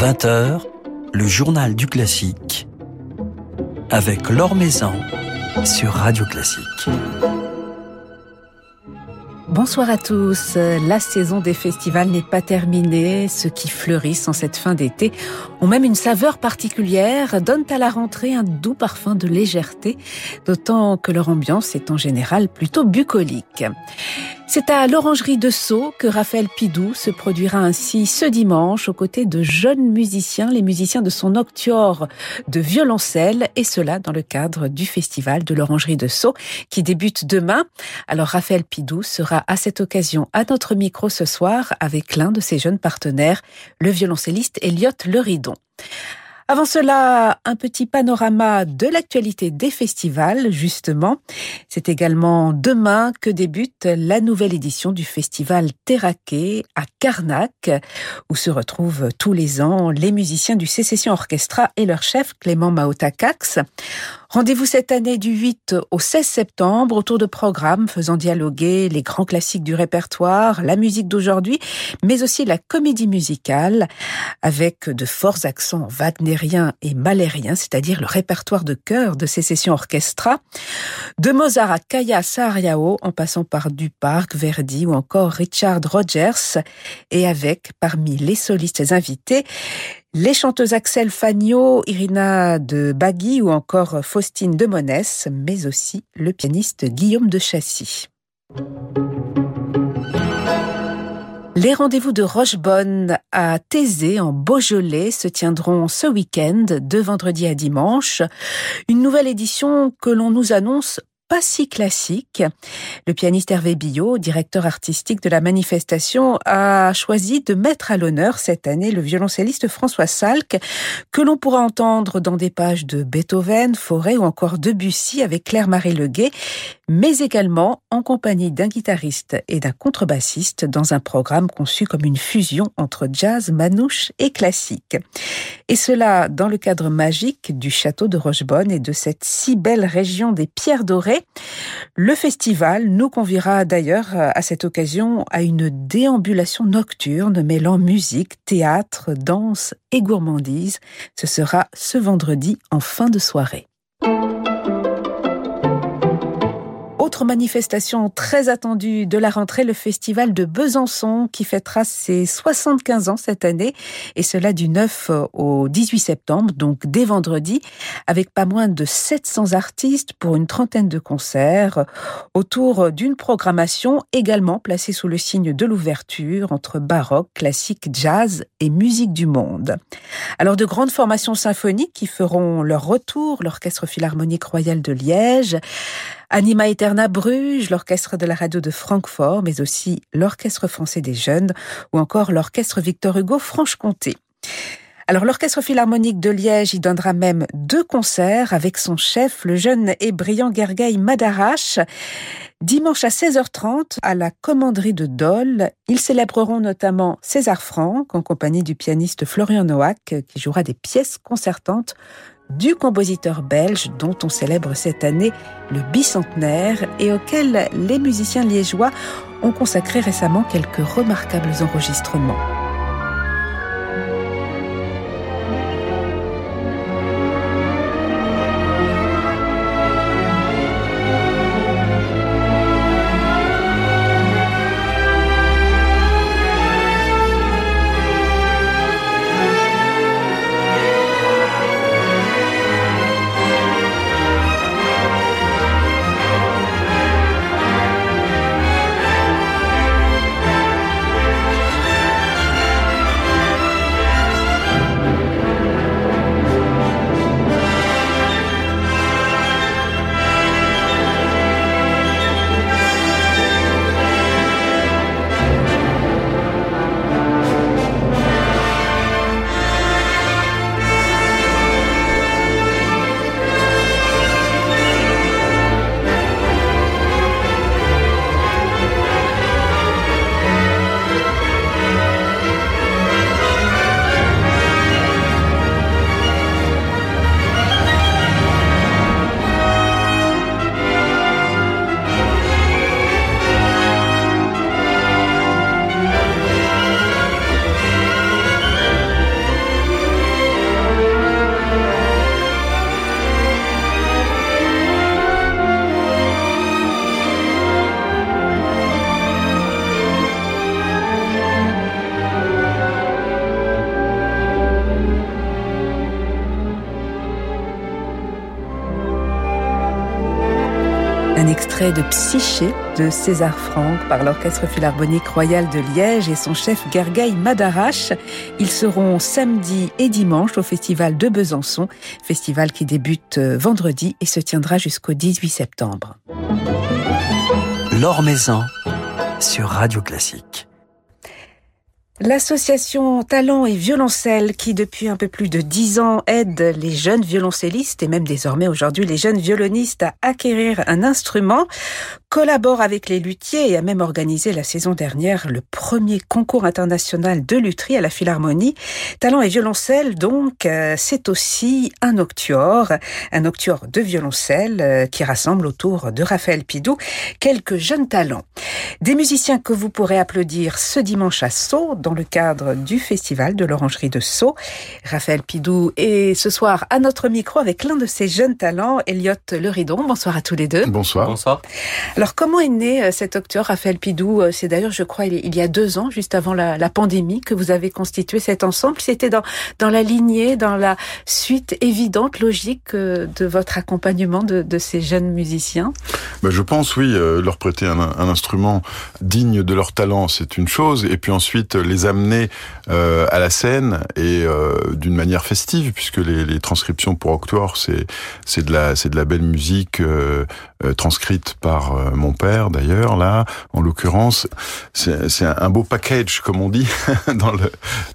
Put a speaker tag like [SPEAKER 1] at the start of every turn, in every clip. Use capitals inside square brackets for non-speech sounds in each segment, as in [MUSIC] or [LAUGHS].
[SPEAKER 1] 20h, le journal du classique avec Laure Maison sur Radio Classique.
[SPEAKER 2] Bonsoir à tous. La saison des festivals n'est pas terminée. Ceux qui fleurissent en cette fin d'été ont même une saveur particulière, donnent à la rentrée un doux parfum de légèreté, d'autant que leur ambiance est en général plutôt bucolique. C'est à l'Orangerie de Sceaux que Raphaël Pidou se produira ainsi ce dimanche aux côtés de jeunes musiciens, les musiciens de son octuor de violoncelle, et cela dans le cadre du festival de l'Orangerie de Sceaux qui débute demain. Alors Raphaël Pidou sera à cette occasion à notre micro ce soir avec l'un de ses jeunes partenaires, le violoncelliste Elliot Avant cela, un petit panorama de l'actualité des festivals, justement. C'est également demain que débute la nouvelle édition du festival Terraquet à Carnac, où se retrouvent tous les ans les musiciens du Sécession Orchestra et leur chef Clément Maotakax. Rendez-vous cette année du 8 au 16 septembre autour de programmes faisant dialoguer les grands classiques du répertoire, la musique d'aujourd'hui, mais aussi la comédie musicale avec de forts accents wagnériens et malériens, c'est-à-dire le répertoire de chœur de ces sessions orchestra. De Mozart à Kaya Saariao, en passant par Duparc, Verdi ou encore Richard Rogers, et avec, parmi les solistes invités, les chanteuses Axel Fagno, Irina de Bagui ou encore Faustine de Monès, mais aussi le pianiste Guillaume de Chassis. Les rendez-vous de Rochebonne à Thésée, en Beaujolais, se tiendront ce week-end, de vendredi à dimanche. Une nouvelle édition que l'on nous annonce pas si classique. Le pianiste Hervé Billot, directeur artistique de la manifestation, a choisi de mettre à l'honneur cette année le violoncelliste François Salk, que l'on pourra entendre dans des pages de Beethoven, Forêt ou encore Debussy avec Claire-Marie Leguet, mais également en compagnie d'un guitariste et d'un contrebassiste dans un programme conçu comme une fusion entre jazz, manouche et classique. Et cela dans le cadre magique du château de Rochebonne et de cette si belle région des pierres dorées. Le festival nous conviera d'ailleurs à cette occasion à une déambulation nocturne mêlant musique, théâtre, danse et gourmandise. Ce sera ce vendredi en fin de soirée. Autre manifestation très attendue de la rentrée, le festival de Besançon qui fêtera ses 75 ans cette année et cela du 9 au 18 septembre, donc dès vendredi, avec pas moins de 700 artistes pour une trentaine de concerts autour d'une programmation également placée sous le signe de l'ouverture entre baroque, classique, jazz et musique du monde. Alors de grandes formations symphoniques qui feront leur retour, l'Orchestre Philharmonique Royal de Liège, Anima Eterna Bruges, l'orchestre de la radio de Francfort, mais aussi l'orchestre français des jeunes ou encore l'orchestre Victor Hugo Franche-Comté. Alors l'Orchestre Philharmonique de Liège y donnera même deux concerts avec son chef, le jeune et brillant Gergely Madarache. Dimanche à 16h30 à la commanderie de Dole, ils célébreront notamment César Franck en compagnie du pianiste Florian Noack qui jouera des pièces concertantes du compositeur belge dont on célèbre cette année le bicentenaire et auquel les musiciens liégeois ont consacré récemment quelques remarquables enregistrements. De Psyché de César Franck par l'Orchestre Philharmonique Royal de Liège et son chef Gergely Madarache. Ils seront samedi et dimanche au Festival de Besançon, festival qui débute euh, vendredi et se tiendra jusqu'au 18 septembre.
[SPEAKER 1] L'Or Maison sur Radio Classique.
[SPEAKER 2] L'association Talent et Violoncelle, qui depuis un peu plus de dix ans aide les jeunes violoncellistes et même désormais aujourd'hui les jeunes violonistes à acquérir un instrument, collabore avec les luthiers et a même organisé la saison dernière le premier concours international de lutherie à la Philharmonie. Talent et Violoncelle, donc, euh, c'est aussi un octuor, un octuor de violoncelle euh, qui rassemble autour de Raphaël Pidou quelques jeunes talents. Des musiciens que vous pourrez applaudir ce dimanche à Sceaux dans le cadre du festival de l'Orangerie de Sceaux. Raphaël Pidou est ce soir à notre micro avec l'un de ses jeunes talents, Elliot Leridon. Bonsoir à tous les deux.
[SPEAKER 3] Bonsoir.
[SPEAKER 4] Bonsoir.
[SPEAKER 2] Alors comment est né euh, cet octeur Raphaël Pidou? Euh, C'est d'ailleurs, je crois, il y a deux ans, juste avant la, pandémie, que vous avez constitué cet ensemble. C'était dans, la lignée, dans la suite évidente, logique euh, de votre accompagnement de, ces jeunes musiciens?
[SPEAKER 3] Ben, Je pense, oui, leur prêter un, instrument digne de leur talent, c'est une chose, et puis ensuite les amener à la scène et d'une manière festive, puisque les, transcriptions pour Octoire, c'est de de la belle musique transcrite par mon père d'ailleurs là, en l'occurrence, c'est un beau package comme on dit [LAUGHS] dans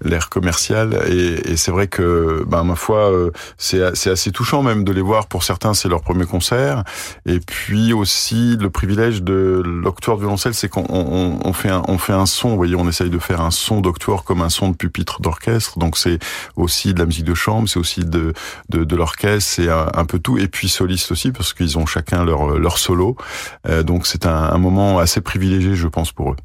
[SPEAKER 3] l'ère commerciale et, et c'est vrai que ben ma foi c'est c'est assez touchant même de les voir. Pour certains, c'est leur premier concert et puis aussi le privilège de l'octoire de violoncelle, c'est qu'on on, on fait un on fait un son. Vous voyez, on essaye de faire un son d'octoire comme un son de pupitre d'orchestre. Donc c'est aussi de la musique de chambre, c'est aussi de, de, de l'orchestre, c'est un, un, peu tout. Et puis soliste aussi, parce qu'ils ont chacun leur, leur solo. Euh, donc c'est un, un moment assez privilégié, je pense, pour eux.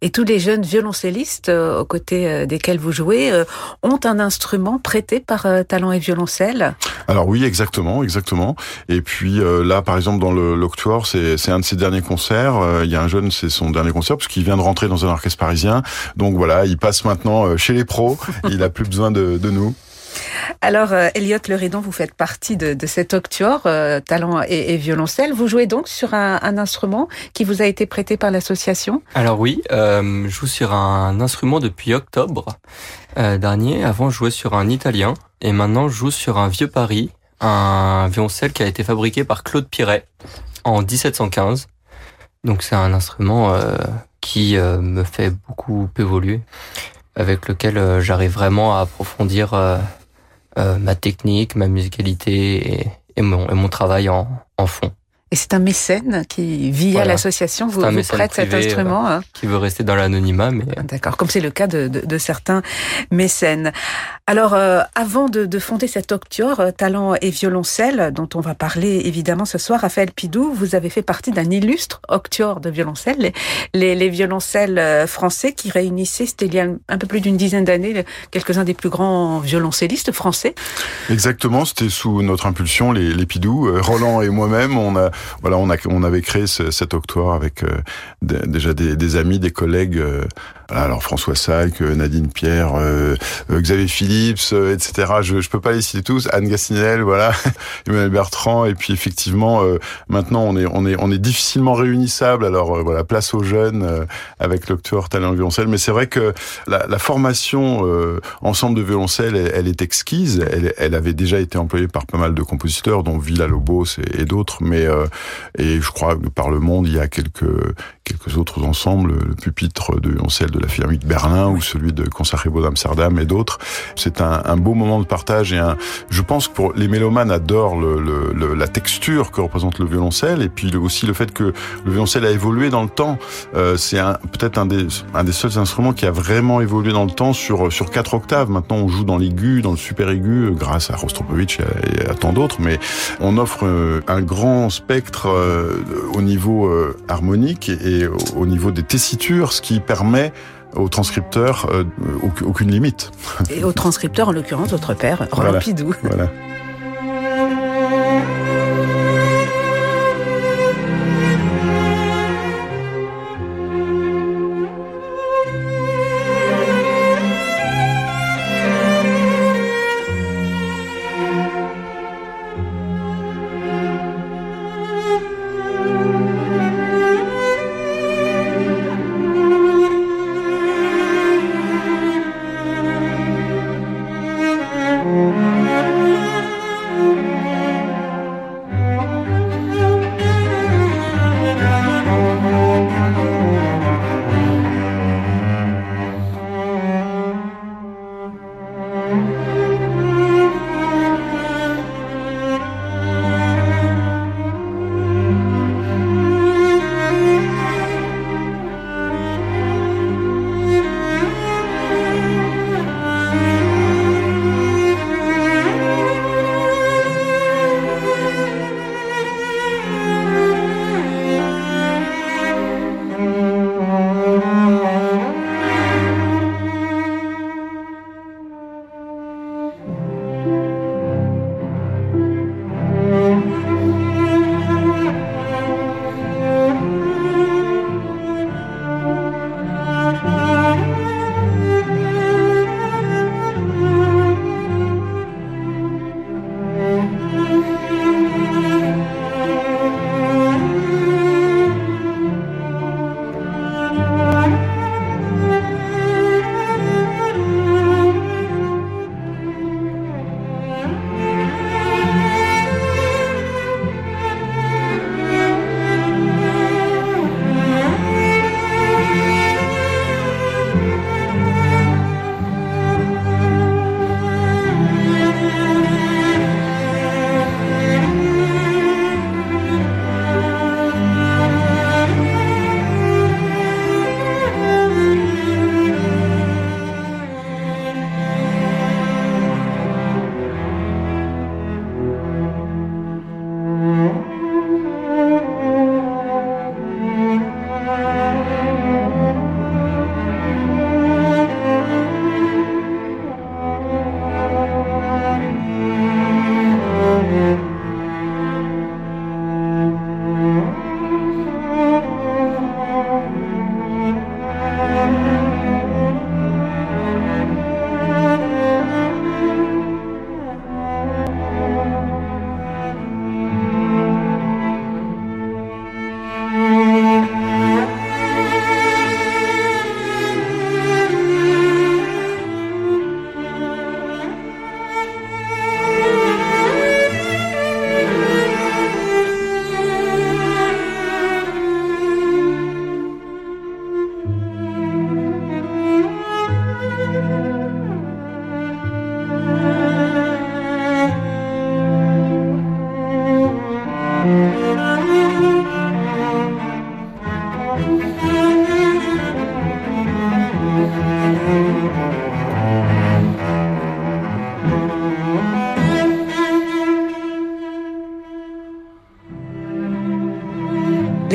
[SPEAKER 2] Et tous les jeunes violoncellistes euh, aux côtés euh, desquels vous jouez euh, ont un instrument prêté par Talent et Violoncelle
[SPEAKER 3] Alors oui, exactement, exactement. Et puis là, par exemple, dans le l'Octoire, c'est un de ses derniers concerts. Il y a un jeune, c'est son dernier concert parce qu'il vient de rentrer dans un orchestre parisien. Donc voilà, il passe maintenant chez les pros. [LAUGHS] il a plus besoin de, de nous.
[SPEAKER 2] Alors, euh, Elliot Leridon, vous faites partie de, cet octuor, euh, talent et, violoncelle. Vous jouez donc sur un, instrument qui vous a été prêté par l'association?
[SPEAKER 4] Alors oui, euh, je joue sur un instrument depuis octobre dernier. Avant, je jouais sur un italien et maintenant, je joue sur un vieux Paris, un violoncelle qui a été fabriqué par Claude Piret en 1715. Donc c'est un instrument qui me fait beaucoup évoluer, avec lequel j'arrive vraiment à approfondir ma technique, ma musicalité et, et, mon, et mon travail en, en fond.
[SPEAKER 2] Et c'est un mécène qui, via voilà. l'association, vous, vous prête cet instrument.
[SPEAKER 4] Euh, hein. Qui veut rester dans l'anonymat, mais...
[SPEAKER 2] D'accord, comme c'est le cas de, de, de, certains mécènes. Alors, euh, avant de, de, fonder cet octuor, euh, Talent et Violoncelle, dont on va parler évidemment ce soir, Raphaël Pidou, vous avez fait partie d'un illustre octuor de violoncelle, les, les, les violoncelles euh, français qui réunissaient, c'était il y a un peu plus d'une dizaine d'années, quelques-uns des plus grands violoncellistes français.
[SPEAKER 3] Exactement, c'était sous notre impulsion, les, les Pidou, Roland et moi-même, on a voilà, on, avait créé ce, cet octoire avec euh, déjà des, des, amis, des collègues. Euh, alors François Salk, Nadine Pierre, euh, Xavier Phillips, euh, etc. Je ne peux pas les citer tous. Anne Gassinel, voilà, [LAUGHS] Emmanuel Bertrand. Et puis effectivement, euh, maintenant on est on est on est difficilement réunissable. Alors euh, voilà, place aux jeunes euh, avec l'octuor talent violoncelle. Mais c'est vrai que la, la formation ensemble de violoncelle, elle, est exquise. Elle, elle, avait déjà été employée par pas mal de compositeurs, dont Villa Lobos et, et d'autres. Mais et je crois que par le monde, il y a quelques quelques autres ensembles, le pupitre de violoncelle de la Philharmonie de Berlin ou celui de Concertgebouw d'Amsterdam et d'autres. C'est un, un, beau moment de partage et un, je pense que pour les mélomanes adorent le, le, le, la texture que représente le violoncelle et puis aussi le fait que le violoncelle a évolué dans le temps. Euh, c'est peut-être un des, un des seuls instruments qui a vraiment évolué dans le temps sur, sur quatre octaves. Maintenant, on joue dans l'aigu, dans le super aigu, grâce à Rostropovitch et à, et à tant d'autres, mais on offre euh, un grand spectre euh, au niveau euh, harmonique et au niveau des tessitures, ce qui permet aux transcripteurs euh, aucune limite.
[SPEAKER 2] Et aux transcripteurs, en l'occurrence, votre père, Roland
[SPEAKER 3] voilà.
[SPEAKER 2] Pidou.
[SPEAKER 3] Voilà.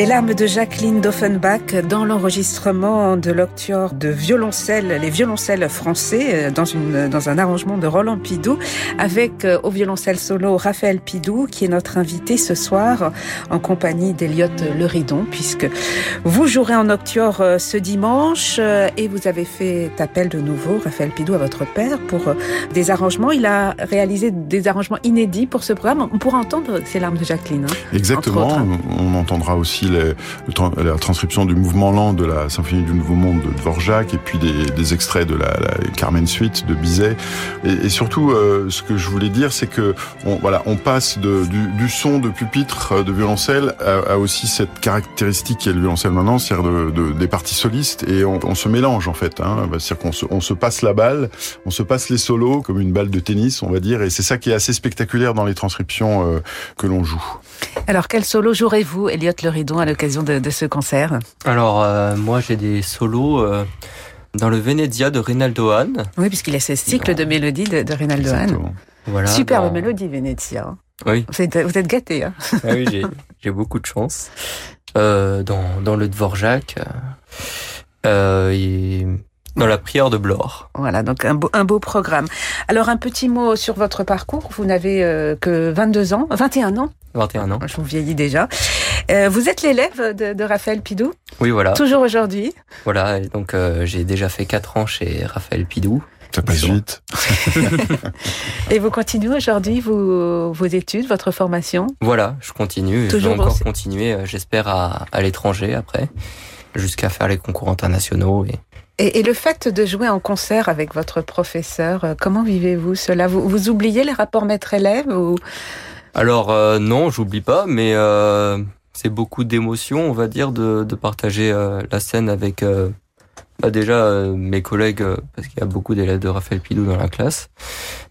[SPEAKER 2] Larmes de Jacqueline d'Offenbach dans l'enregistrement de l'octuor de violoncelle, les violoncelles français, euh, dans, une, dans un arrangement de Roland Pidou, avec euh, au violoncelle solo Raphaël Pidou, qui est notre invité ce soir, en compagnie d'Eliott Leridon, puisque vous jouerez en octuor euh, ce dimanche, et vous avez fait appel de nouveau, Raphaël Pidou, à votre père, pour des arrangements. Il a réalisé des arrangements inédits pour ce programme. On pourra entendre ces larmes de Jacqueline. Hein,
[SPEAKER 3] Exactement. On entendra aussi la transcription du mouvement lent de la Symphonie du Nouveau Monde de Dvorak et puis des, extraits de la, la, Carmen Suite de Bizet. Et, surtout, euh, ce que je voulais dire, c'est que on, voilà, on passe du, son de pupitre euh, de violoncelle à, aussi cette caractéristique qui est le violoncelle maintenant, c'est-à-dire de, de, des parties solistes, et on, se mélange en fait. Hein, c'est-à-dire qu'on se, on se passe la balle, on se passe les solos comme une balle de tennis, on va dire, et c'est ça qui est assez spectaculaire dans les transcriptions euh, que l'on joue.
[SPEAKER 2] Alors, quel solo jouerez-vous, Elliot Le Ridon, à l'occasion de, de, ce concert
[SPEAKER 4] Alors, euh, moi, j'ai des solos euh, dans le Venezia de Reynaldo Hahn.
[SPEAKER 2] Oui, puisqu'il a ce cycle de mélodies de, de Reynaldo Hahn.
[SPEAKER 4] Voilà,
[SPEAKER 2] Superbe
[SPEAKER 4] dans...
[SPEAKER 2] mélodie, Venezia.
[SPEAKER 4] Oui.
[SPEAKER 2] Vous êtes, vous êtes gâtés. Hein
[SPEAKER 4] ah oui, j'ai beaucoup de chance. Euh, dans, dans le Dvorak, euh, et dans la prière de Blore.
[SPEAKER 2] Voilà, donc un beau, un beau programme. Alors un petit mot sur votre parcours. Vous n'avez euh, que 22 ans, 21 ans
[SPEAKER 4] 21 ans.
[SPEAKER 2] Je vous vieillis déjà. Euh, vous êtes l'élève de, de, Raphaël Pidou
[SPEAKER 4] Oui, voilà.
[SPEAKER 2] Toujours aujourd'hui
[SPEAKER 4] Voilà, et donc euh, j'ai déjà fait 4 ans chez Raphaël Pidou.
[SPEAKER 3] Ça passe vite. [LAUGHS]
[SPEAKER 2] et vous continuez aujourd'hui vos, vos études, votre formation?
[SPEAKER 4] Voilà, je continue.
[SPEAKER 2] Toujours
[SPEAKER 4] je vais encore
[SPEAKER 2] aussi.
[SPEAKER 4] continuer, euh, j'espère, à, à l'étranger après, jusqu'à faire les concours internationaux. Et...
[SPEAKER 2] Et, et, le fait de jouer en concert avec votre professeur, euh, comment vivez-vous cela? Vous, vous oubliez les rapports maître-élève ou...
[SPEAKER 4] Alors euh, non, j'oublie pas, mais euh, c'est beaucoup d'émotions, on va dire, de, de partager euh, la scène avec bah déjà mes collègues, parce qu'il y a beaucoup d'élèves de Raphaël Pidou dans la classe,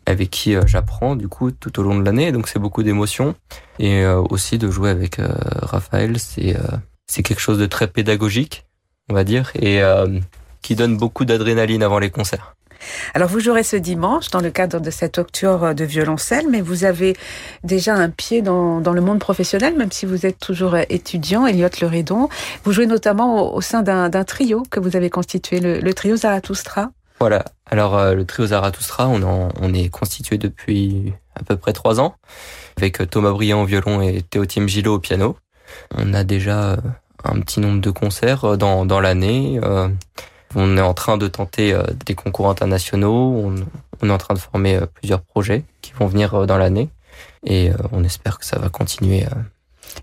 [SPEAKER 4] avec qui j'apprends du coup tout au long de l'année, donc c'est beaucoup d'émotions. Et aussi de jouer avec Raphaël, c'est c'est quelque chose de très pédagogique, on va dire, et qui donne beaucoup d'adrénaline avant les concerts.
[SPEAKER 2] Alors vous jouerez ce dimanche dans le cadre de cette octuor de violoncelle, mais vous avez déjà un pied dans, le monde professionnel, même si vous êtes toujours étudiant, Elliot Leredon. Vous jouez notamment au, sein d'un trio que vous avez constitué, le, trio Zarathustra.
[SPEAKER 4] Voilà. Alors euh, le trio Zarathustra, on, en, est constitué depuis à peu près trois ans, avec Thomas Briand au violon et Théotime Gillot au piano. On a déjà un petit nombre de concerts dans, l'année. Euh, on est en train de tenter euh, des concours internationaux. On, est en train de former euh, plusieurs projets qui vont venir euh, dans l'année. Et on espère que ça va continuer.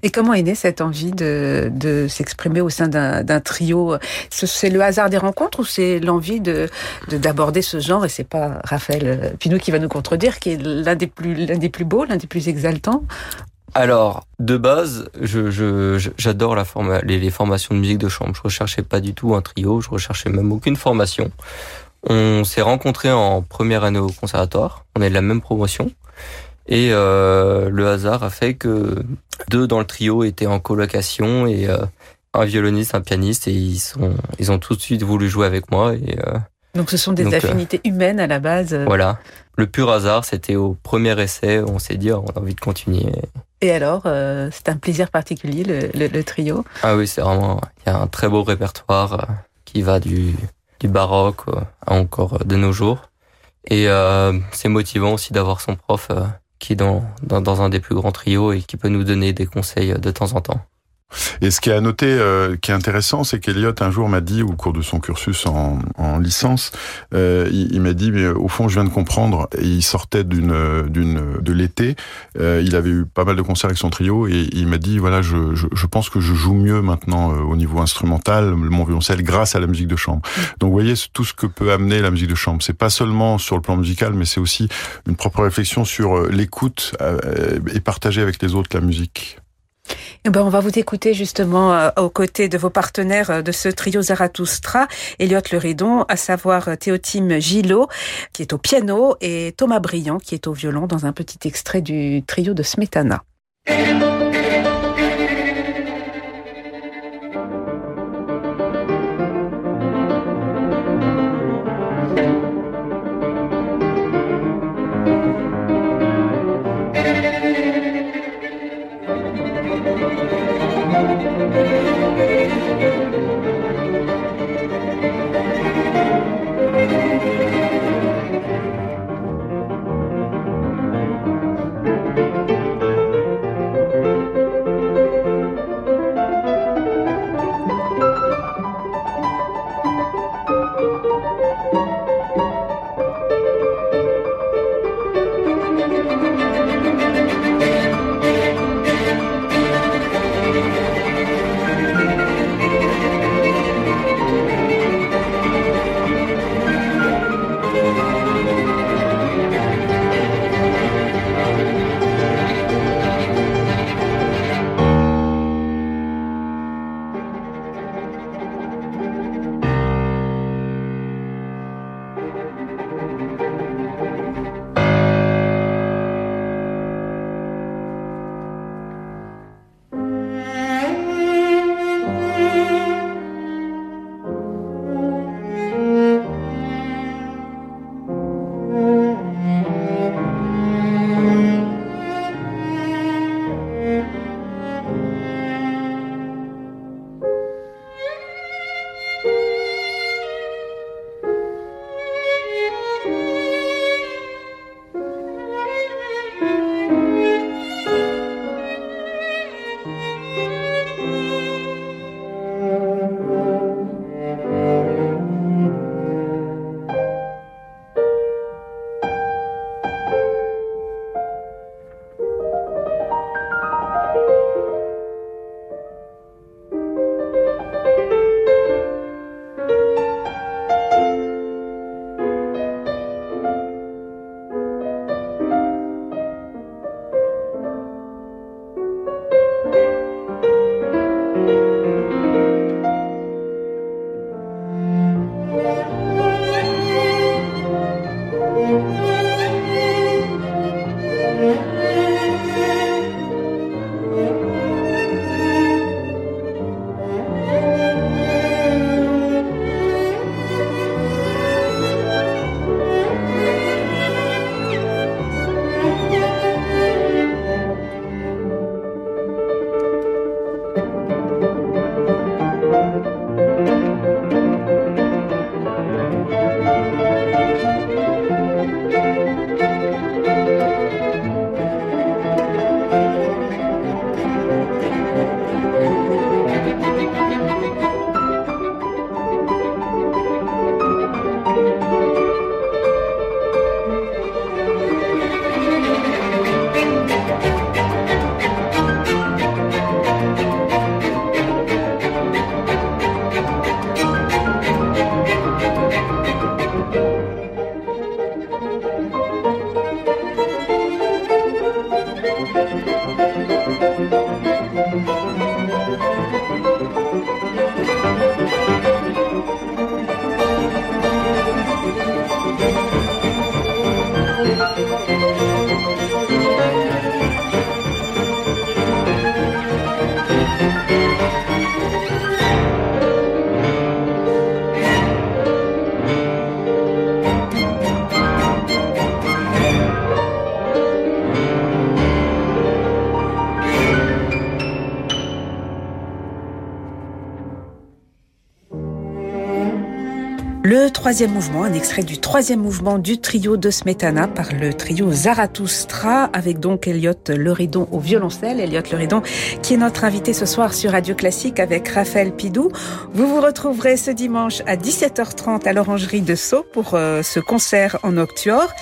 [SPEAKER 2] Et comment est née cette envie de, de s'exprimer au sein d'un trio? C'est le hasard des rencontres ou c'est l'envie de d'aborder ce genre? Et c'est pas Raphaël Pinot qui va nous contredire, qui est l'un des plus l'un des plus beaux, l'un des plus exaltants?
[SPEAKER 4] Alors, de base, je, je, j'adore la forma, les, les, formations de musique de chambre. Je recherchais pas du tout un trio, je recherchais même aucune formation. On s'est rencontrés en première année au conservatoire. On est de la même promotion. Et euh, le hasard a fait que deux dans le trio étaient en colocation et euh, un violoniste, un pianiste, et ils sont, ils ont tout de suite voulu jouer avec moi. Et euh,
[SPEAKER 2] donc ce sont des donc, affinités humaines à la base.
[SPEAKER 4] Voilà. Le pur hasard, c'était au premier essai, on s'est dit, on a envie de continuer.
[SPEAKER 2] Et alors, euh, c'est un plaisir particulier, le, le, le trio
[SPEAKER 4] Ah oui, c'est vraiment, il y a un très beau répertoire euh, qui va du, du baroque euh, à encore de nos jours. Et euh, c'est motivant aussi d'avoir son prof euh, qui est dans, dans, dans un des plus grands trios et qui peut nous donner des conseils de temps en temps.
[SPEAKER 3] Et ce qui est à noter, euh, qui est intéressant, c'est qu'Eliott un jour m'a dit, au cours de son cursus en, en licence, euh, il, il m'a dit, mais au fond, je viens de comprendre. Et il sortait d'une, d'une, de l'été. Euh, il avait eu pas mal de concerts avec son trio et il m'a dit, voilà, je, je, je, pense que je joue mieux maintenant euh, au niveau instrumental, mon violoncelle, grâce à la musique de chambre. Donc, vous voyez tout ce que peut amener la musique de chambre. C'est pas seulement sur le plan musical, mais c'est aussi une propre réflexion sur euh, l'écoute et partager avec les autres la musique.
[SPEAKER 2] Eh ben, on va vous écouter justement euh, aux côtés de vos partenaires euh, de ce trio Zarathustra, Elliot Leridon, à savoir euh, Théotime Gillot, qui est au piano, et Thomas Briand, qui est au violon, dans un petit extrait du trio de Smetana. Troisième mouvement, un extrait du troisième mouvement du trio de Smetana par le trio Zarathustra, avec donc Elliot Leridon au violoncelle. Elliot Leridon qui est notre invité ce soir sur Radio Classique avec Raphaël Pidou. Vous vous retrouverez ce dimanche à 17h30 à l'Orangerie de Sceaux pour euh, ce concert en octobre.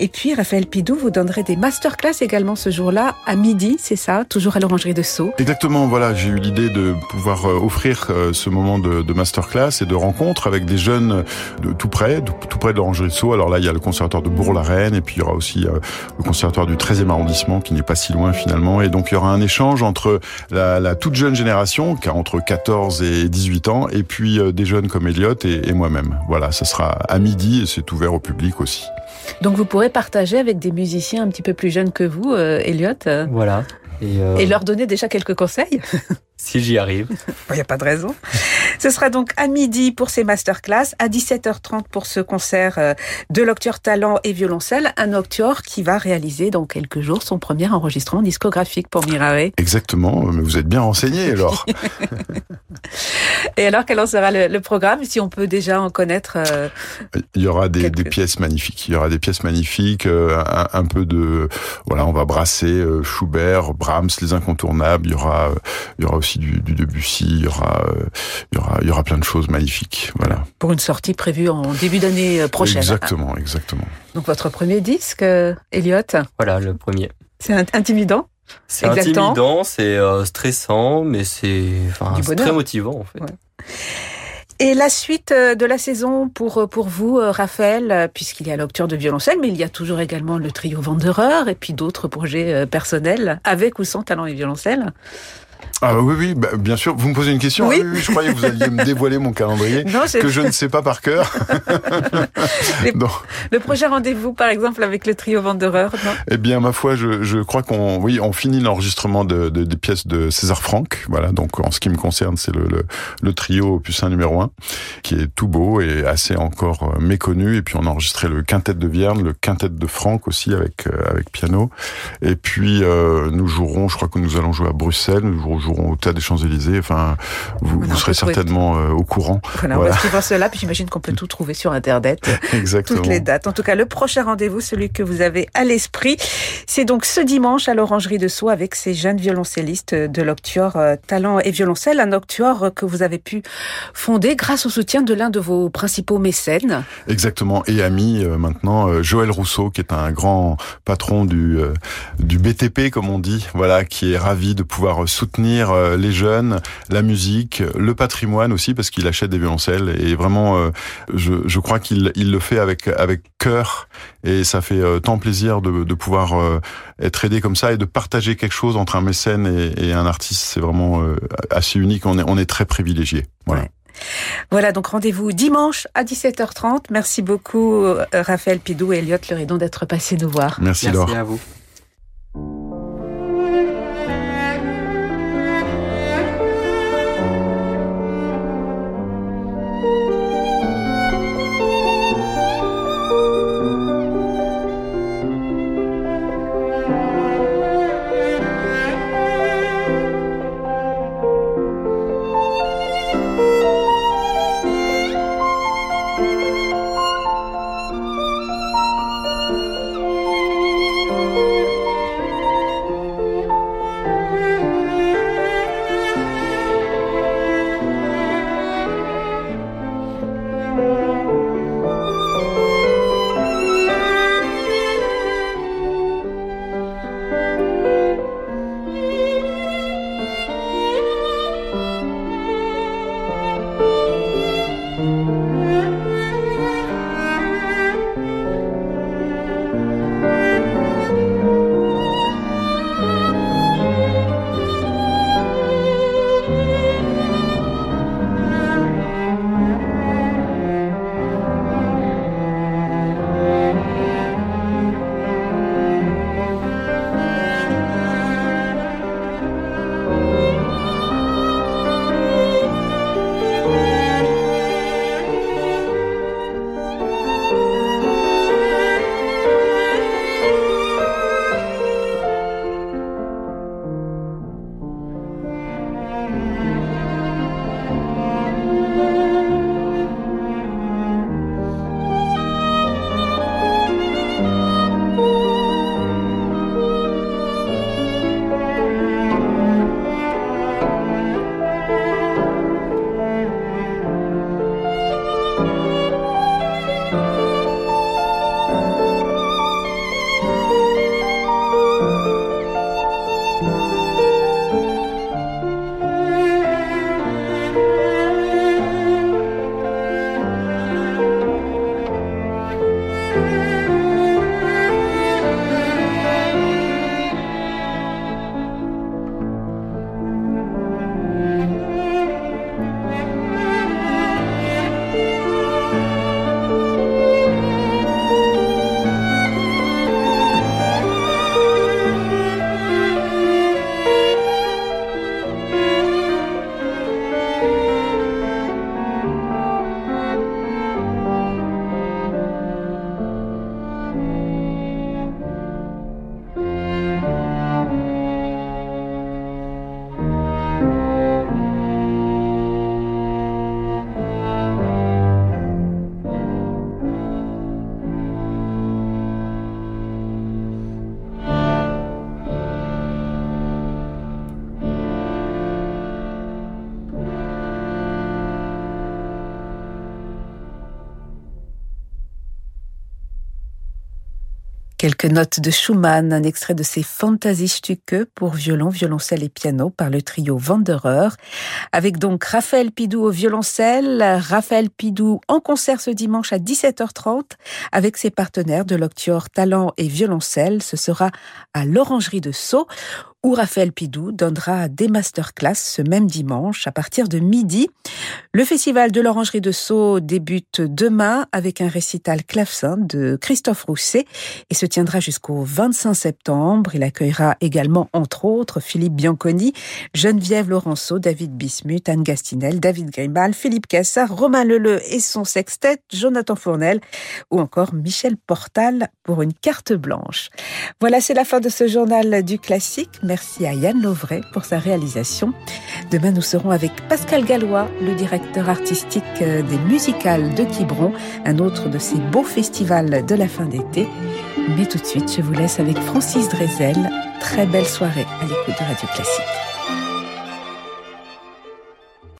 [SPEAKER 2] Et puis Raphaël Pidou, vous donnerez des masterclass également ce jour-là à midi, c'est ça, toujours à l'Orangerie de Sceaux.
[SPEAKER 3] Exactement, voilà, j'ai eu l'idée de pouvoir euh, offrir euh, ce moment de masterclass et de rencontre avec des jeunes de tout près, tout près de l'Orangerie de Sceaux. Alors là, il y a le conservatoire de Bourg-la-Reine et puis il y aura aussi euh, le conservatoire du 13e arrondissement qui n'est pas si loin finalement. Et donc il y aura un échange entre la, la toute jeune génération, qui a entre 14 et 18 ans, et puis euh, des jeunes comme Elliot et, et moi-même. Voilà, ça sera à midi et c'est ouvert au public aussi.
[SPEAKER 2] Donc vous pourrez partager avec des musiciens un petit peu plus jeunes que vous, euh, Elliot. euh,
[SPEAKER 4] Voilà. Et, euh,
[SPEAKER 2] Et leur donner déjà quelques conseils [LAUGHS]
[SPEAKER 4] si j'y arrive. [LAUGHS]
[SPEAKER 2] Il n'y a pas de raison. Ce sera donc à midi pour ces masterclass, à 17h30 pour ce concert euh, de l'Octuor Talent et Violoncelle, un Octuor qui va réaliser dans quelques jours son premier enregistrement discographique pour Mirare.
[SPEAKER 3] Exactement, mais vous êtes bien renseigné alors. [LAUGHS]
[SPEAKER 2] Et alors, quel en sera le, le programme, si on peut déjà en connaître euh,
[SPEAKER 3] Il y aura des,
[SPEAKER 2] Quelques-
[SPEAKER 3] des pièces magnifiques. Il y aura des pièces magnifiques, euh, un, un peu de voilà, on va brasser euh, Schubert, Brahms, les incontournables. Il y aura, euh, il y aura aussi du, du Debussy. Il y aura, euh, il y aura, il y aura plein de choses magnifiques. Voilà.
[SPEAKER 2] pour une sortie prévue en début d'année euh, prochaine
[SPEAKER 3] Exactement, exactement.
[SPEAKER 2] Donc votre premier disque, euh, Elliot,
[SPEAKER 4] Voilà, le premier.
[SPEAKER 2] c'est int- intimidant
[SPEAKER 4] C'est intimidant, c'est euh, stressant, mais c'est très motivant en fait.
[SPEAKER 2] Ouais. Et la suite de la saison pour pour vous, Raphaël, puisqu'il y a l'octubre de violoncelle, mais il y a toujours également le trio Wanderer et puis d'autres projets personnels, avec ou sans talent et violoncelle?
[SPEAKER 3] Ah oui, oui, bah, bien sûr. Vous me posez une question
[SPEAKER 2] Oui.
[SPEAKER 3] Ah je croyais que vous alliez me dévoiler mon calendrier [LAUGHS]
[SPEAKER 2] Non,
[SPEAKER 3] que je ne sais pas par cœur. [LAUGHS]
[SPEAKER 2] Les-
[SPEAKER 3] Non.
[SPEAKER 2] le projet rendez-vous, par exemple, avec le trio. Non?
[SPEAKER 3] Eh bien, ma foi, je, je crois qu'on, oui, on finit l'enregistrement de, de- des pièces de César Franck. Voilà. Donc, en ce qui me concerne, c'est le, le, le trio 1 numéro 1, qui est tout beau et assez encore euh, méconnu. Et puis, on a enregistré le quintet de Vierne, le quintet de Franck aussi avec, euh, avec piano. Et puis, euh, nous jouerons, je crois que nous allons jouer à Bruxelles, nous jouerons au Théâtre des Champs-Élysées. Enfin, vous,
[SPEAKER 2] Voilà,
[SPEAKER 3] vous
[SPEAKER 2] on
[SPEAKER 3] serez certainement euh, au courant.
[SPEAKER 2] Voilà, on va suivre cela, puis j'imagine qu'on peut tout trouver sur Internet. [LAUGHS]
[SPEAKER 3] Exactement.
[SPEAKER 2] toutes les dates. En tout cas, le prochain rendez-vous, celui que vous avez à l'esprit, c'est donc ce dimanche à l'Orangerie de Sceaux avec ces jeunes violoncellistes de l'Octuor euh, Talent et Violoncelle, un Octuor que vous avez pu fonder grâce au soutien de l'un de vos principaux mécènes.
[SPEAKER 3] Exactement. Et ami euh, maintenant, Joël Rousseau, qui est un grand patron du du BTP, comme on dit, voilà, qui est ravi de pouvoir euh, soutenir euh, les jeunes, la musique, le patrimoine aussi, parce qu'il achète des violoncelles. Et vraiment, euh, je, je crois qu'il il le fait avec avec cœur, et ça fait euh, tant plaisir de, de pouvoir être aidé comme ça et de partager quelque chose entre un mécène et, et un artiste. C'est vraiment assez unique. On est on est très privilégié. Voilà.
[SPEAKER 2] Ouais. Voilà, donc rendez-vous dimanche à 17h30. Merci beaucoup, Raphaël Pidou et Elliot Leridon d'être passés nous voir.
[SPEAKER 3] Merci,
[SPEAKER 4] Merci
[SPEAKER 3] Laure.
[SPEAKER 4] à vous.
[SPEAKER 2] Quelques notes de Schumann, un extrait de ses Fantasiestücke pour violon, violoncelle et piano par le trio Wanderer, avec donc Raphaël Pidou au violoncelle, Raphaël Pidou en concert ce dimanche à 17h30 avec ses partenaires de l'Octior Talent et Violoncelle. Ce sera à l'Orangerie de Sceaux où Raphaël Pidou donnera des masterclass ce même dimanche à partir de midi. Le festival de l'Orangerie de Sceaux débute demain avec un récital clavecin de Christophe Rousset et se tiendra jusqu'au 25 septembre. Il accueillera également, entre autres, Philippe Bianconi, Geneviève Laurenceau, David Bismuth, Anne Gastinel, David Grimal, Philippe Cassard, Romain Leleu et son sextet, Jonathan Fournel ou encore Michel Portal pour une carte blanche. Voilà, c'est la fin de ce journal du classique. Merci à Yann Lovray pour sa réalisation. Demain, nous serons avec Pascal Gallois, le directeur artistique euh, des musicales de Quiberon, un autre de ces beaux festivals de la fin d'été. Mais tout de suite, je vous laisse avec Francis Drezel. Très belle soirée à l'écoute de Radio Classique.